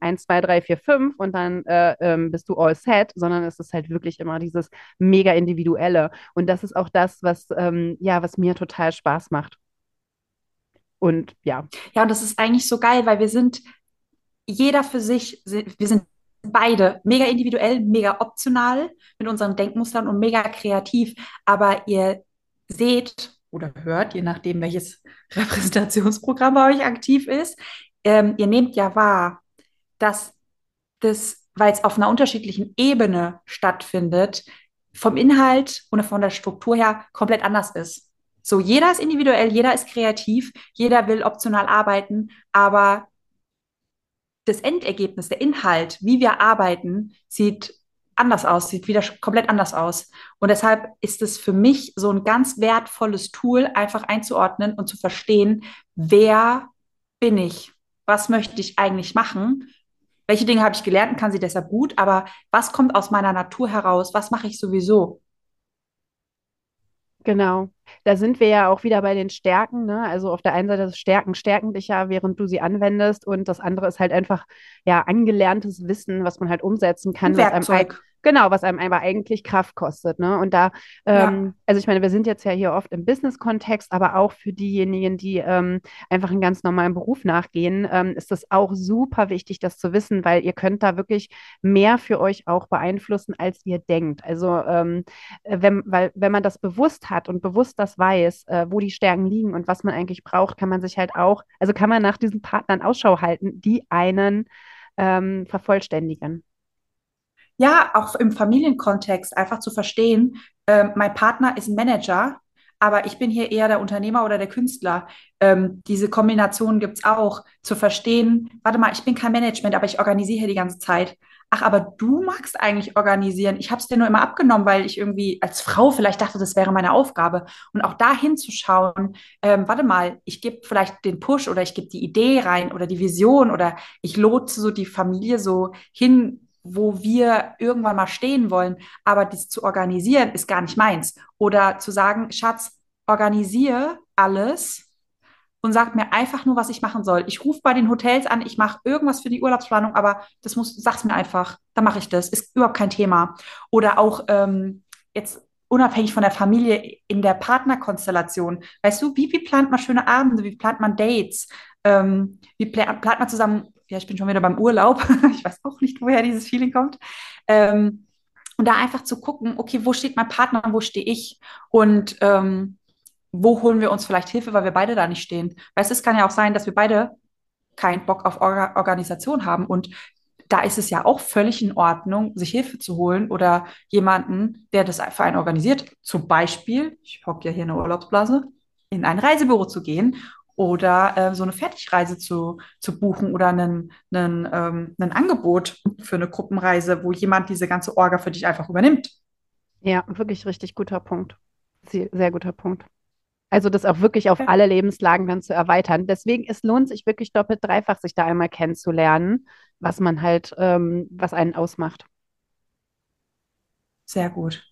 1, 2, 3, 4, 5 und dann äh, ähm, bist du all set, sondern es ist halt wirklich immer dieses mega individuelle. Und das ist auch das, was, ähm, ja, was mir total Spaß macht. Und ja. Ja, und das ist eigentlich so geil, weil wir sind jeder für sich, wir sind beide mega individuell, mega optional mit unseren Denkmustern und mega kreativ. Aber ihr seht oder hört, je nachdem, welches Repräsentationsprogramm bei euch aktiv ist, ähm, ihr nehmt ja wahr, dass das, weil es auf einer unterschiedlichen Ebene stattfindet, vom Inhalt und von der Struktur her komplett anders ist. So, jeder ist individuell, jeder ist kreativ, jeder will optional arbeiten, aber das Endergebnis, der Inhalt, wie wir arbeiten, sieht anders aus, sieht wieder komplett anders aus. Und deshalb ist es für mich so ein ganz wertvolles Tool, einfach einzuordnen und zu verstehen, wer bin ich? Was möchte ich eigentlich machen? Welche Dinge habe ich gelernt und kann sie deshalb gut? Aber was kommt aus meiner Natur heraus? Was mache ich sowieso? Genau. Da sind wir ja auch wieder bei den Stärken. Ne? Also auf der einen Seite das Stärken stärken dich ja, während du sie anwendest. Und das andere ist halt einfach ja angelerntes Wissen, was man halt umsetzen kann. Werkzeug. Genau, was einem aber eigentlich Kraft kostet. Ne? Und da, ähm, ja. also ich meine, wir sind jetzt ja hier oft im Business-Kontext, aber auch für diejenigen, die ähm, einfach einen ganz normalen Beruf nachgehen, ähm, ist das auch super wichtig, das zu wissen, weil ihr könnt da wirklich mehr für euch auch beeinflussen, als ihr denkt. Also ähm, wenn, weil, wenn man das bewusst hat und bewusst das weiß, äh, wo die Stärken liegen und was man eigentlich braucht, kann man sich halt auch, also kann man nach diesen Partnern Ausschau halten, die einen ähm, vervollständigen. Ja, auch im Familienkontext einfach zu verstehen, äh, mein Partner ist Manager, aber ich bin hier eher der Unternehmer oder der Künstler. Ähm, diese Kombination gibt es auch. Zu verstehen, warte mal, ich bin kein Management, aber ich organisiere hier die ganze Zeit. Ach, aber du magst eigentlich organisieren. Ich habe es dir nur immer abgenommen, weil ich irgendwie als Frau vielleicht dachte, das wäre meine Aufgabe. Und auch da hinzuschauen, ähm, warte mal, ich gebe vielleicht den Push oder ich gebe die Idee rein oder die Vision oder ich lotse so die Familie so hin wo wir irgendwann mal stehen wollen, aber das zu organisieren ist gar nicht meins. Oder zu sagen, Schatz, organisiere alles und sag mir einfach nur, was ich machen soll. Ich rufe bei den Hotels an, ich mache irgendwas für die Urlaubsplanung, aber das muss, sag's mir einfach, dann mache ich das. Ist überhaupt kein Thema. Oder auch ähm, jetzt unabhängig von der Familie in der Partnerkonstellation. Weißt du, wie, wie plant man schöne Abende, wie plant man Dates, ähm, wie plant man zusammen ja, ich bin schon wieder beim Urlaub. ich weiß auch nicht, woher dieses Feeling kommt. Ähm, und da einfach zu gucken, okay, wo steht mein Partner, wo stehe ich? Und ähm, wo holen wir uns vielleicht Hilfe, weil wir beide da nicht stehen? Du, es kann ja auch sein, dass wir beide keinen Bock auf Or Organisation haben und da ist es ja auch völlig in Ordnung, sich Hilfe zu holen oder jemanden, der das für einen organisiert. Zum Beispiel, ich hocke ja hier in der Urlaubsblase, in ein Reisebüro zu gehen oder äh, so eine Fertigreise zu, zu buchen oder einen, einen, ähm, ein Angebot für eine Gruppenreise, wo jemand diese ganze Orga für dich einfach übernimmt. Ja, wirklich richtig guter Punkt. Sehr, sehr guter Punkt. Also das auch wirklich auf alle Lebenslagen dann zu erweitern. Deswegen, es lohnt sich wirklich doppelt, dreifach, sich da einmal kennenzulernen, was man halt, ähm, was einen ausmacht. Sehr gut.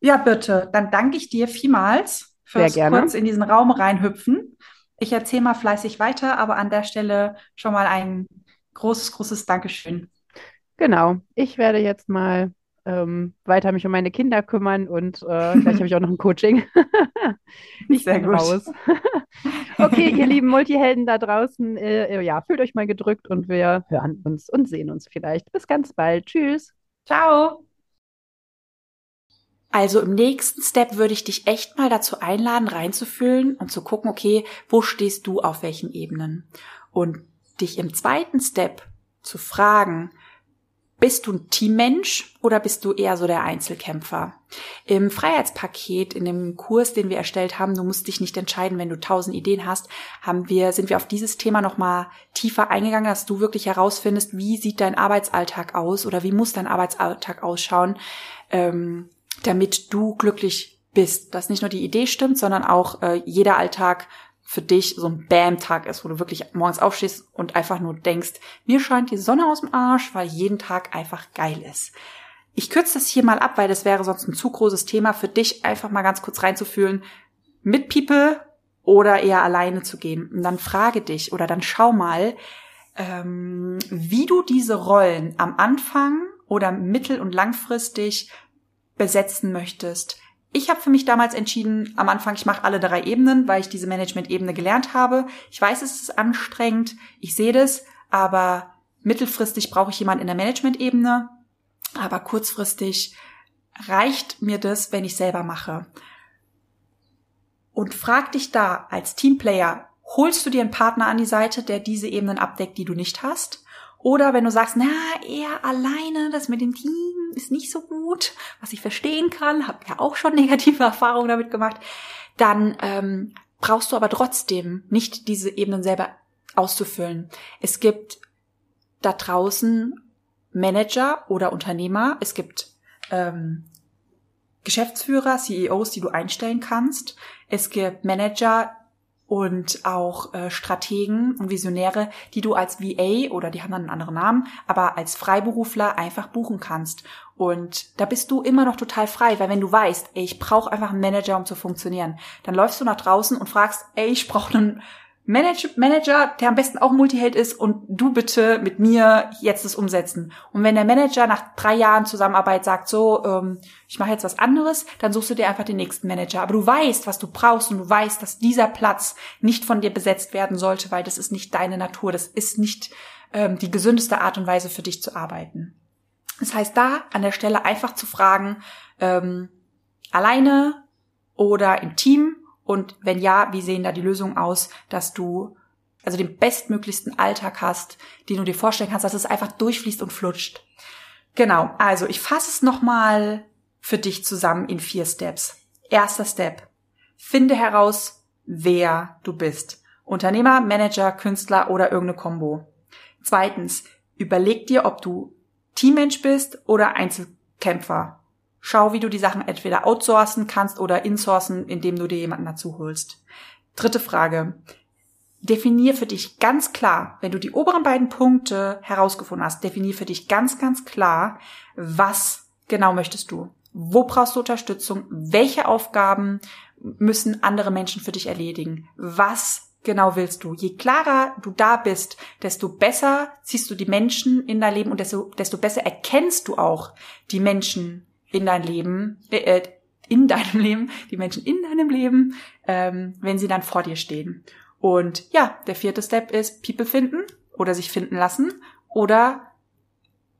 Ja, bitte, dann danke ich dir vielmals fürs kurz in diesen Raum reinhüpfen. Ich erzähle mal fleißig weiter, aber an der Stelle schon mal ein großes, großes Dankeschön. Genau. Ich werde jetzt mal ähm, weiter mich um meine Kinder kümmern und äh, gleich habe ich auch noch ein Coaching. ich Sehr gut. raus. okay, ihr lieben Multihelden da draußen, äh, ja, fühlt euch mal gedrückt und wir hören uns und sehen uns vielleicht. Bis ganz bald. Tschüss. Ciao. Also im nächsten Step würde ich dich echt mal dazu einladen, reinzufühlen und zu gucken, okay, wo stehst du auf welchen Ebenen? Und dich im zweiten Step zu fragen, bist du ein Teammensch oder bist du eher so der Einzelkämpfer? Im Freiheitspaket, in dem Kurs, den wir erstellt haben, du musst dich nicht entscheiden, wenn du tausend Ideen hast, haben wir, sind wir auf dieses Thema nochmal tiefer eingegangen, dass du wirklich herausfindest, wie sieht dein Arbeitsalltag aus oder wie muss dein Arbeitsalltag ausschauen, ähm, damit du glücklich bist. Dass nicht nur die Idee stimmt, sondern auch äh, jeder Alltag für dich so ein Bam-Tag ist, wo du wirklich morgens aufstehst und einfach nur denkst, mir scheint die Sonne aus dem Arsch, weil jeden Tag einfach geil ist. Ich kürze das hier mal ab, weil das wäre sonst ein zu großes Thema für dich, einfach mal ganz kurz reinzufühlen, mit People oder eher alleine zu gehen. Und dann frage dich oder dann schau mal, ähm, wie du diese Rollen am Anfang oder mittel- und langfristig besetzen möchtest ich habe für mich damals entschieden, am Anfang, ich mache alle drei Ebenen, weil ich diese Management-Ebene gelernt habe. Ich weiß, es ist anstrengend, ich sehe das, aber mittelfristig brauche ich jemanden in der Management-Ebene, aber kurzfristig reicht mir das, wenn ich selber mache. Und frag dich da als Teamplayer, holst du dir einen Partner an die Seite, der diese Ebenen abdeckt, die du nicht hast? Oder wenn du sagst, na, eher alleine, das mit dem Team ist nicht so gut, was ich verstehen kann, habe ja auch schon negative Erfahrungen damit gemacht, dann ähm, brauchst du aber trotzdem nicht diese Ebenen selber auszufüllen. Es gibt da draußen Manager oder Unternehmer, es gibt ähm, Geschäftsführer, CEOs, die du einstellen kannst. Es gibt Manager, und auch äh, Strategen und Visionäre, die du als VA oder die haben dann einen anderen Namen, aber als Freiberufler einfach buchen kannst. Und da bist du immer noch total frei, weil wenn du weißt, ey, ich brauche einfach einen Manager, um zu funktionieren, dann läufst du nach draußen und fragst, ey, ich brauche einen Manager, der am besten auch Multiheld ist und du bitte mit mir jetzt das umsetzen. Und wenn der Manager nach drei Jahren Zusammenarbeit sagt, so, ähm, ich mache jetzt was anderes, dann suchst du dir einfach den nächsten Manager. Aber du weißt, was du brauchst und du weißt, dass dieser Platz nicht von dir besetzt werden sollte, weil das ist nicht deine Natur, das ist nicht ähm, die gesündeste Art und Weise für dich zu arbeiten. Das heißt, da an der Stelle einfach zu fragen, ähm, alleine oder im Team und wenn ja, wie sehen da die Lösungen aus, dass du also den bestmöglichsten Alltag hast, den du dir vorstellen kannst, dass es einfach durchfließt und flutscht. Genau, also ich fasse es nochmal für dich zusammen in vier Steps. Erster Step. Finde heraus, wer du bist. Unternehmer, Manager, Künstler oder irgendeine Kombo. Zweitens, überleg dir, ob du Teammensch bist oder Einzelkämpfer. Schau, wie du die Sachen entweder outsourcen kannst oder insourcen, indem du dir jemanden dazu holst. Dritte Frage. Definier für dich ganz klar, wenn du die oberen beiden Punkte herausgefunden hast, definier für dich ganz, ganz klar, was genau möchtest du? Wo brauchst du Unterstützung? Welche Aufgaben müssen andere Menschen für dich erledigen? Was genau willst du? Je klarer du da bist, desto besser siehst du die Menschen in dein Leben und desto, desto besser erkennst du auch die Menschen in dein Leben, äh, in deinem Leben, die Menschen in deinem Leben, ähm, wenn sie dann vor dir stehen. Und ja, der vierte Step ist People finden oder sich finden lassen oder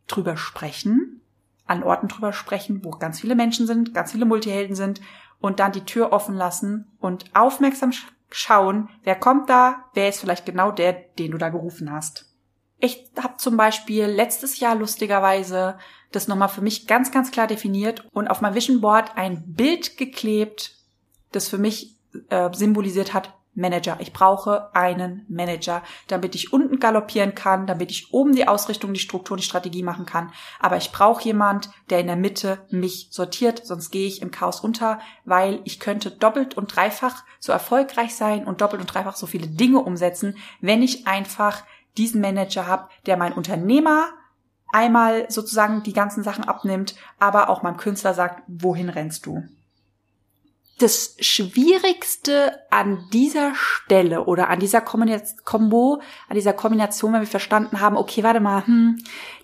drüber sprechen, an Orten drüber sprechen, wo ganz viele Menschen sind, ganz viele Multihelden sind und dann die Tür offen lassen und aufmerksam schauen, wer kommt da, wer ist vielleicht genau der, den du da gerufen hast. Ich habe zum Beispiel letztes Jahr lustigerweise das nochmal für mich ganz, ganz klar definiert und auf mein Vision Board ein Bild geklebt, das für mich äh, symbolisiert hat, Manager. Ich brauche einen Manager, damit ich unten galoppieren kann, damit ich oben die Ausrichtung, die Struktur, die Strategie machen kann. Aber ich brauche jemand, der in der Mitte mich sortiert, sonst gehe ich im Chaos unter, weil ich könnte doppelt und dreifach so erfolgreich sein und doppelt und dreifach so viele Dinge umsetzen, wenn ich einfach diesen Manager habe, der mein Unternehmer einmal sozusagen die ganzen Sachen abnimmt, aber auch meinem Künstler sagt, wohin rennst du? das Schwierigste an dieser Stelle oder an dieser Kombo, an dieser Kombination, wenn wir verstanden haben, okay, warte mal, hm,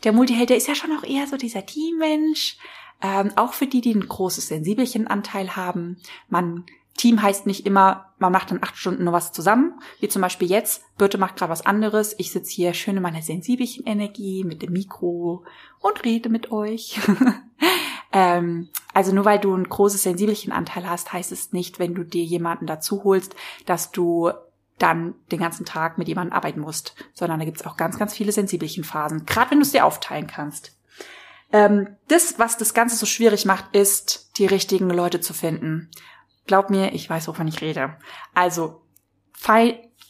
der Multiheld, der ist ja schon auch eher so dieser Teammensch, ähm, auch für die, die ein großes Sensibelchenanteil haben. Man Team heißt nicht immer, man macht dann acht Stunden nur was zusammen, wie zum Beispiel jetzt. Birte macht gerade was anderes. Ich sitze hier schön in meiner sensibelchen Energie mit dem Mikro und rede mit euch. Ähm, also nur weil du ein großes sensibelchen Anteil hast, heißt es nicht, wenn du dir jemanden dazu holst, dass du dann den ganzen Tag mit jemandem arbeiten musst, sondern da gibt es auch ganz, ganz viele sensibelchen Phasen, gerade wenn du es dir aufteilen kannst. Ähm, das, was das Ganze so schwierig macht, ist, die richtigen Leute zu finden. Glaub mir, ich weiß, wovon ich rede. Also,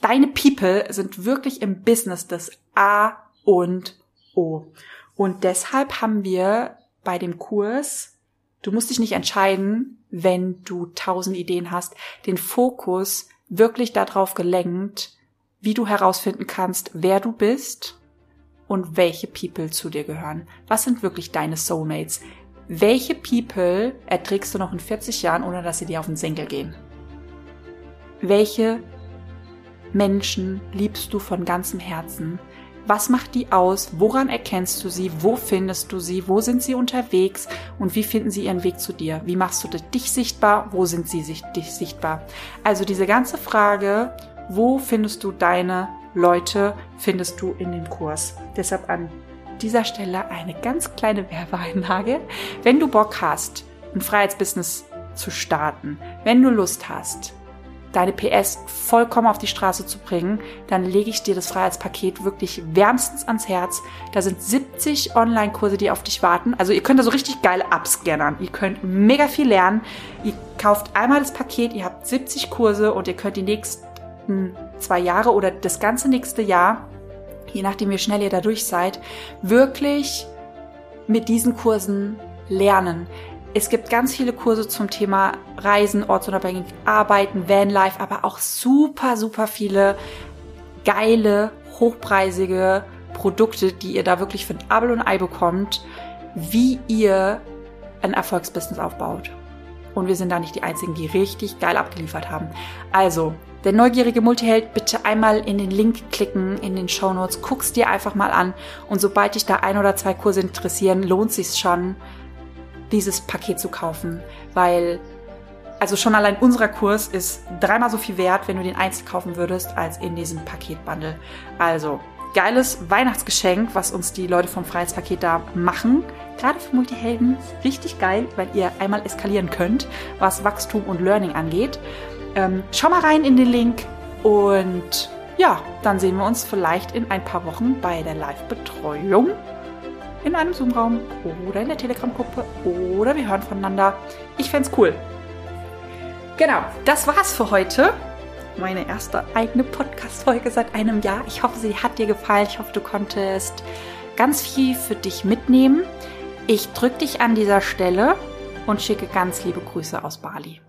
deine People sind wirklich im Business das A und O. Und deshalb haben wir bei dem Kurs, du musst dich nicht entscheiden, wenn du tausend Ideen hast, den Fokus wirklich darauf gelenkt, wie du herausfinden kannst, wer du bist und welche People zu dir gehören. Was sind wirklich deine Soulmates? Welche People erträgst du noch in 40 Jahren, ohne dass sie dir auf den Senkel gehen? Welche Menschen liebst du von ganzem Herzen? Was macht die aus? Woran erkennst du sie? Wo findest du sie? Wo sind sie unterwegs? Und wie finden sie ihren Weg zu dir? Wie machst du dich sichtbar? Wo sind sie dich sichtbar? Also diese ganze Frage, wo findest du deine Leute, findest du in dem Kurs. Deshalb an dieser Stelle eine ganz kleine Werbeeinlage. Wenn du Bock hast, ein Freiheitsbusiness zu starten, wenn du Lust hast, deine PS vollkommen auf die Straße zu bringen, dann lege ich dir das Freiheitspaket wirklich wärmstens ans Herz. Da sind 70 Online-Kurse, die auf dich warten. Also ihr könnt da so richtig geile abscannern. Ihr könnt mega viel lernen. Ihr kauft einmal das Paket, ihr habt 70 Kurse und ihr könnt die nächsten zwei Jahre oder das ganze nächste Jahr, je nachdem wie schnell ihr da durch seid, wirklich mit diesen Kursen lernen. Es gibt ganz viele Kurse zum Thema Reisen, ortsunabhängig arbeiten, Vanlife, aber auch super, super viele geile, hochpreisige Produkte, die ihr da wirklich für ein Abel und Ei bekommt, wie ihr ein Erfolgsbusiness aufbaut. Und wir sind da nicht die Einzigen, die richtig geil abgeliefert haben. Also, der neugierige Multiheld, bitte einmal in den Link klicken in den Show Notes, guck's dir einfach mal an und sobald dich da ein oder zwei Kurse interessieren, lohnt sich's schon, dieses Paket zu kaufen, weil also schon allein unserer Kurs ist dreimal so viel wert, wenn du den einzeln kaufen würdest, als in diesem Paketbundle. Also geiles Weihnachtsgeschenk, was uns die Leute vom Freiheitspaket da machen. Gerade für Multihelden richtig geil, weil ihr einmal eskalieren könnt, was Wachstum und Learning angeht. Ähm, schau mal rein in den Link und ja, dann sehen wir uns vielleicht in ein paar Wochen bei der Live-Betreuung in einem Zoom-Raum oder in der Telegram-Gruppe oder wir hören voneinander. Ich fände cool. Genau, das war's für heute. Meine erste eigene Podcast-Folge seit einem Jahr. Ich hoffe, sie hat dir gefallen. Ich hoffe, du konntest ganz viel für dich mitnehmen. Ich drücke dich an dieser Stelle und schicke ganz liebe Grüße aus Bali.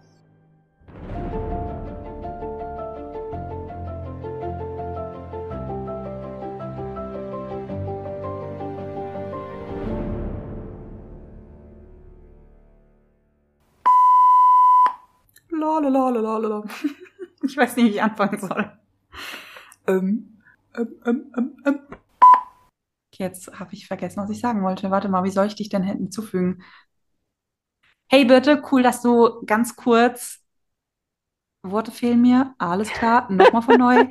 Lalalala. Ich weiß nicht, wie ich anfangen soll. Ähm, ähm, ähm, ähm, ähm. Jetzt habe ich vergessen, was ich sagen wollte. Warte mal, wie soll ich dich denn hinzufügen? Hey Birte, cool, dass du ganz kurz Worte fehlen mir, alles klar, nochmal von neu.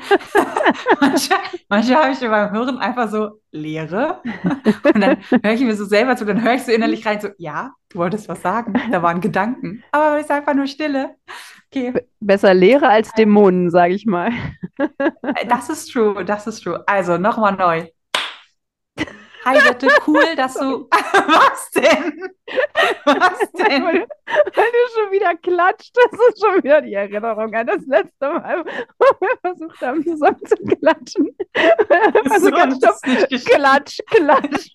manchmal, manchmal habe ich beim Hören einfach so Leere und dann höre ich mir so selber zu, dann höre ich so innerlich rein, so, ja, du wolltest was sagen, da waren Gedanken, aber es ist einfach nur Stille. Okay. Besser Leere als Dämonen, sage ich mal. das ist true, das ist true. Also, nochmal neu. Hi Jette, cool, dass du. Was denn? Was denn? Weil, du schon wieder klatscht. Das ist schon wieder die Erinnerung an das letzte Mal, wo wir versucht haben, zusammen zu klatschen. Also So ganz geschehen. Klatsch, klatsch.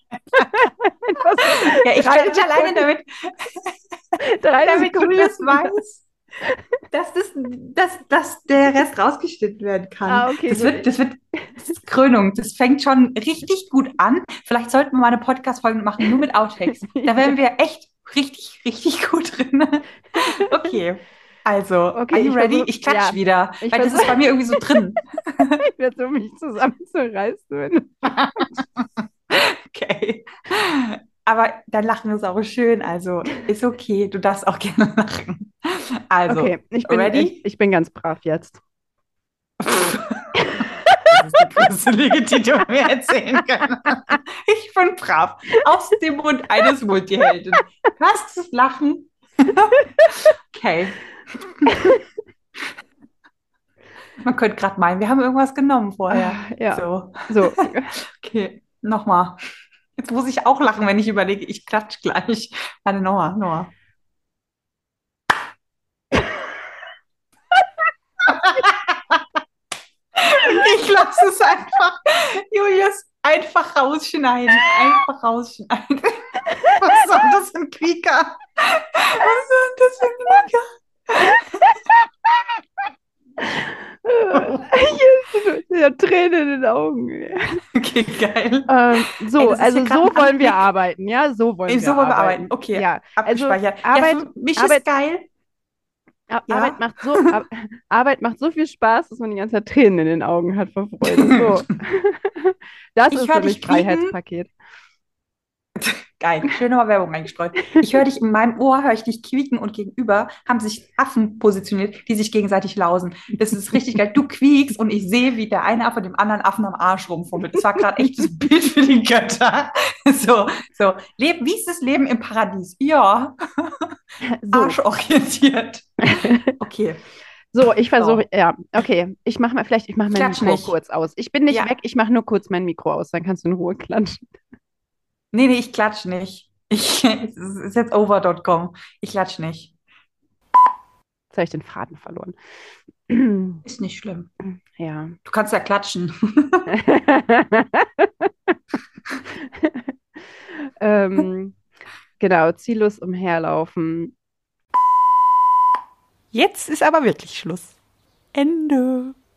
Ja, ich nicht alleine damit, drei damit Sekunden. Julius weiß, dass, das, dass, dass der Rest rausgeschnitten werden kann. Ah, okay, das, so- wird, das wird das ist Krönung. Das fängt schon richtig gut an. Vielleicht sollten wir mal eine Podcast-Folge machen, nur mit Outtakes. Da wären wir echt richtig, richtig gut drin. Okay. Also, Okay, are you ich ready? versuch- ich klatsch ja, wieder, ich weil das versuch- ist bei mir irgendwie so drin. Ich versuche mich zusammenzureißen. Okay. Aber dein Lachen ist auch schön, also ist okay. Du darfst auch gerne lachen. Also, Okay, ich bin, ready? Ich, ich bin ganz brav jetzt. Das ist die größte Lüge, die du mir erzählen kannst. Ich bin brav. Aus dem Mund eines Multihelden. Du das Lachen? Okay. Man könnte gerade meinen, wir haben irgendwas genommen vorher. Ja, So, so. okay. Nochmal. Jetzt muss ich auch lachen, wenn ich überlege, ich klatsch gleich. Warte, nochmal, nochmal. Ich lasse es einfach. Julius, einfach rausschneiden. Einfach rausschneiden. Was soll das für ein Quieker? Was soll das für ein Quieker? Ich habe Tränen in den Augen. Okay, geil. Ähm, so, Ey, also hier so wollen wir arbeiten, ja? So wollen Ey, wir so wollen wir arbeiten. arbeiten. Okay, Ja, also abgespeichert. Ja, Arbeit, für mich Arbeit- ist geil. Ar- Ja. Arbeit macht so, Ar Arbeit macht so viel Spaß, dass man die ganze Zeit Tränen in den Augen hat vor Freude. So. Das Ich ist für mich. Freiheitspaket. Geil, schöne mal Werbung eingestreut. Ich höre dich in meinem Ohr, höre ich dich quieken und gegenüber haben sich Affen positioniert, die sich gegenseitig lausen. Das ist richtig geil. Du quiekst und ich sehe, wie der eine Affe dem anderen Affen am Arsch rumfummelt. Das war gerade echt das Bild für die Götter. So, so. Leben, wie ist das Leben im Paradies? Ja, So, arschorientiert. Okay. so ich versuche, ja, okay. Ich mache mal, vielleicht, ich mache mein Klatsch Mikro nicht. kurz aus. Ich bin nicht Ja. weg, ich mache nur kurz mein Mikro aus, dann kannst du in Ruhe klatschen. Nee, nee, ich klatsch nicht. Ich, es ist jetzt over.com. Ich klatsch nicht. Jetzt habe ich den Faden verloren. Ist nicht schlimm. Ja. Du kannst ja klatschen. ähm, genau, ziellos umherlaufen. Jetzt ist aber wirklich Schluss. Ende.